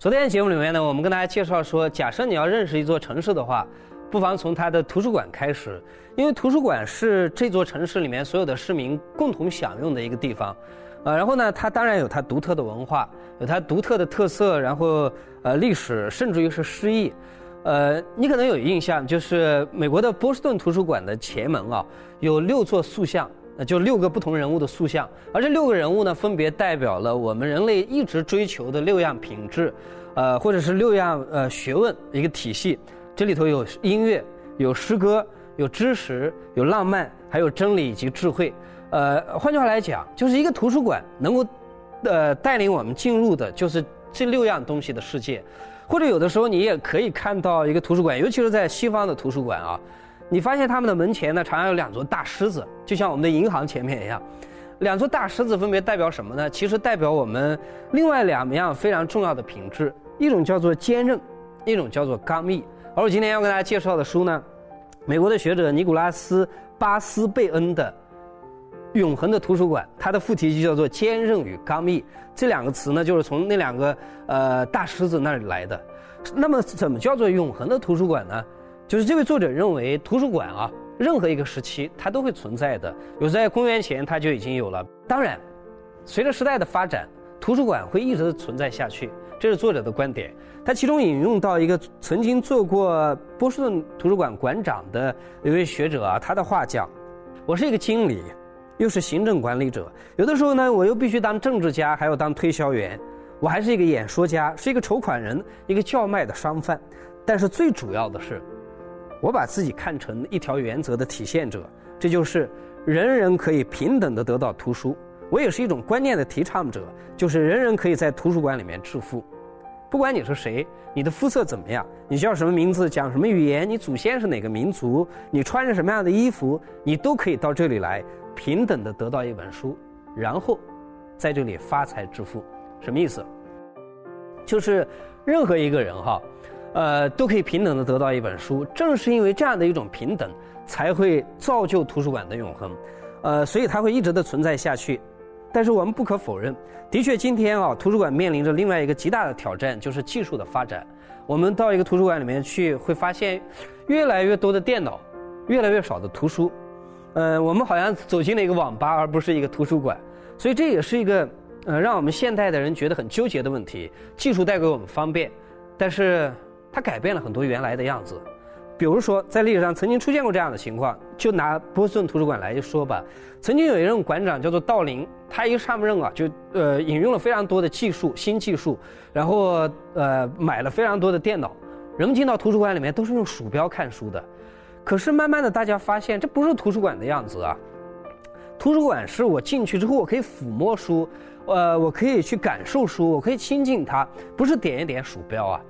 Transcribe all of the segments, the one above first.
昨天节目里面呢，我们跟大家介绍说，假设你要认识一座城市的话，不妨从它的图书馆开始，因为图书馆是这座城市里面所有的市民共同享用的一个地方。呃，然后呢，它当然有它独特的文化，有它独特的特色，然后呃历史，甚至于是诗意。呃，你可能有印象，就是美国的波士顿图书馆的前门啊，有六座塑像。就六个不同人物的塑像，而这六个人物呢，分别代表了我们人类一直追求的六样品质，呃，或者是六样呃学问一个体系。这里头有音乐，有诗歌，有知识，有浪漫，还有真理以及智慧。呃，换句话来讲，就是一个图书馆能够，呃，带领我们进入的就是这六样东西的世界。或者有的时候你也可以看到一个图书馆，尤其是在西方的图书馆啊。你发现他们的门前呢，常常有两座大狮子，就像我们的银行前面一样。两座大狮子分别代表什么呢？其实代表我们另外两样非常重要的品质，一种叫做坚韧，一种叫做刚毅。而我今天要跟大家介绍的书呢，美国的学者尼古拉斯·巴斯贝恩的《永恒的图书馆》，它的副题就叫做“坚韧与刚毅”。这两个词呢，就是从那两个呃大狮子那里来的。那么，怎么叫做永恒的图书馆呢？就是这位作者认为，图书馆啊，任何一个时期它都会存在的。有在公元前它就已经有了。当然，随着时代的发展，图书馆会一直存在下去。这是作者的观点。他其中引用到一个曾经做过波士顿图书馆馆长的一位学者啊，他的话讲：“我是一个经理，又是行政管理者。有的时候呢，我又必须当政治家，还要当推销员。我还是一个演说家，是一个筹款人，一个叫卖的商贩。但是最主要的是。”我把自己看成一条原则的体现者，这就是人人可以平等的得到图书。我也是一种观念的提倡者，就是人人可以在图书馆里面致富。不管你是谁，你的肤色怎么样，你叫什么名字，讲什么语言，你祖先是哪个民族，你穿着什么样的衣服，你都可以到这里来平等的得到一本书，然后在这里发财致富。什么意思？就是任何一个人哈。呃，都可以平等的得到一本书。正是因为这样的一种平等，才会造就图书馆的永恒。呃，所以它会一直的存在下去。但是我们不可否认，的确今天啊，图书馆面临着另外一个极大的挑战，就是技术的发展。我们到一个图书馆里面去，会发现越来越多的电脑，越来越少的图书。呃，我们好像走进了一个网吧，而不是一个图书馆。所以这也是一个呃，让我们现代的人觉得很纠结的问题。技术带给我们方便，但是。它改变了很多原来的样子，比如说在历史上曾经出现过这样的情况，就拿波士顿图书馆来说吧，曾经有一任馆长叫做道林，他一上任啊，就呃引用了非常多的技术新技术，然后呃买了非常多的电脑，人们进到图书馆里面都是用鼠标看书的，可是慢慢的大家发现这不是图书馆的样子啊，图书馆是我进去之后我可以抚摸书，呃我可以去感受书，我可以亲近它，不是点一点鼠标啊。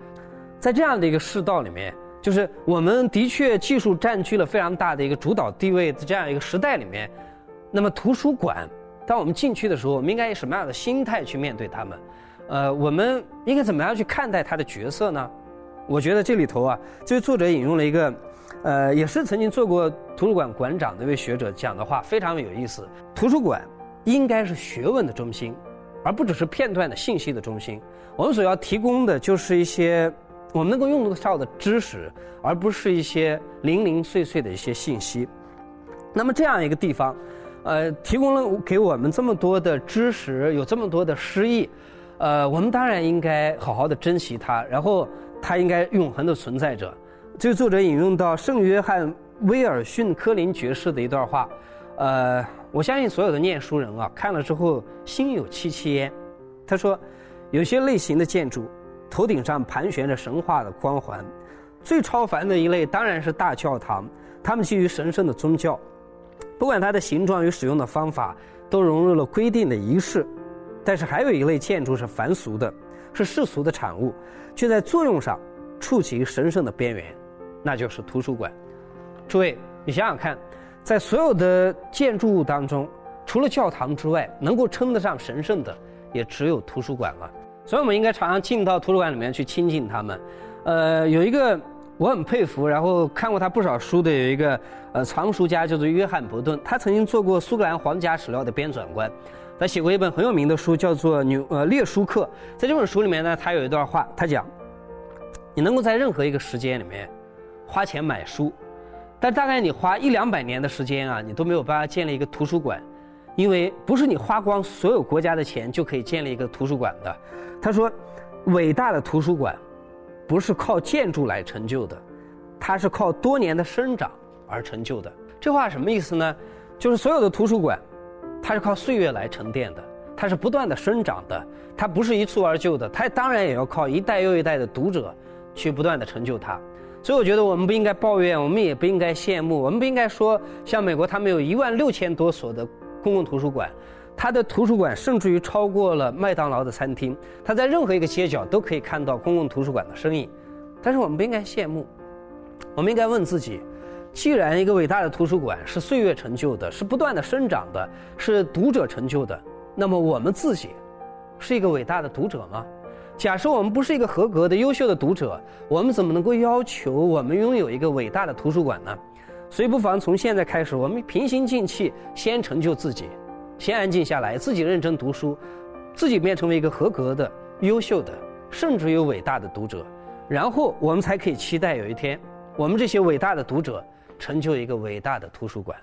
在这样的一个世道里面，就是我们的确技术占据了非常大的一个主导地位的这样一个时代里面，那么图书馆，当我们进去的时候，我们应该以什么样的心态去面对他们？呃，我们应该怎么样去看待他的角色呢？我觉得这里头啊，这位作者引用了一个，呃，也是曾经做过图书馆馆长的一位学者讲的话，非常有意思。图书馆应该是学问的中心，而不只是片段的信息的中心。我们所要提供的就是一些。我们能够用得上的知识，而不是一些零零碎碎的一些信息。那么这样一个地方，呃，提供了给我们这么多的知识，有这么多的诗意，呃，我们当然应该好好的珍惜它，然后它应该永恒的存在着。这个作者引用到圣约翰威尔逊科林爵士的一段话，呃，我相信所有的念书人啊，看了之后心有戚戚焉。他说，有些类型的建筑。头顶上盘旋着神话的光环，最超凡的一类当然是大教堂，它们基于神圣的宗教，不管它的形状与使用的方法，都融入了规定的仪式。但是还有一类建筑是凡俗的，是世俗的产物，却在作用上触及神圣的边缘，那就是图书馆。诸位，你想想看，在所有的建筑物当中，除了教堂之外，能够称得上神圣的，也只有图书馆了。所以，我们应该常常进到图书馆里面去亲近他们。呃，有一个我很佩服，然后看过他不少书的，有一个呃藏书家叫做约翰伯顿，他曾经做过苏格兰皇家史料的编纂官。他写过一本很有名的书，叫做《牛呃列书课》。在这本书里面呢，他有一段话，他讲：你能够在任何一个时间里面花钱买书，但大概你花一两百年的时间啊，你都没有办法建立一个图书馆，因为不是你花光所有国家的钱就可以建立一个图书馆的。他说，伟大的图书馆不是靠建筑来成就的，它是靠多年的生长而成就的。这话什么意思呢？就是所有的图书馆，它是靠岁月来沉淀的，它是不断的生长的，它不是一蹴而就的，它当然也要靠一代又一代的读者去不断的成就它。所以我觉得我们不应该抱怨，我们也不应该羡慕，我们不应该说像美国他们有一万六千多所的公共图书馆，它的图书馆甚至于超过了麦当劳的餐厅，它在任何一个街角都可以看到公共图书馆的身影。但是我们不应该羡慕，我们应该问自己。既然一个伟大的图书馆是岁月成就的，是不断的生长的，是读者成就的，那么我们自己是一个伟大的读者吗？假设我们不是一个合格的、优秀的读者，我们怎么能够要求我们拥有一个伟大的图书馆呢？所以，不妨从现在开始，我们平心静气，先成就自己，先安静下来，自己认真读书，自己变成为一个合格的、优秀的，甚至有伟大的读者，然后我们才可以期待有一天，我们这些伟大的读者。成就一个伟大的图书馆。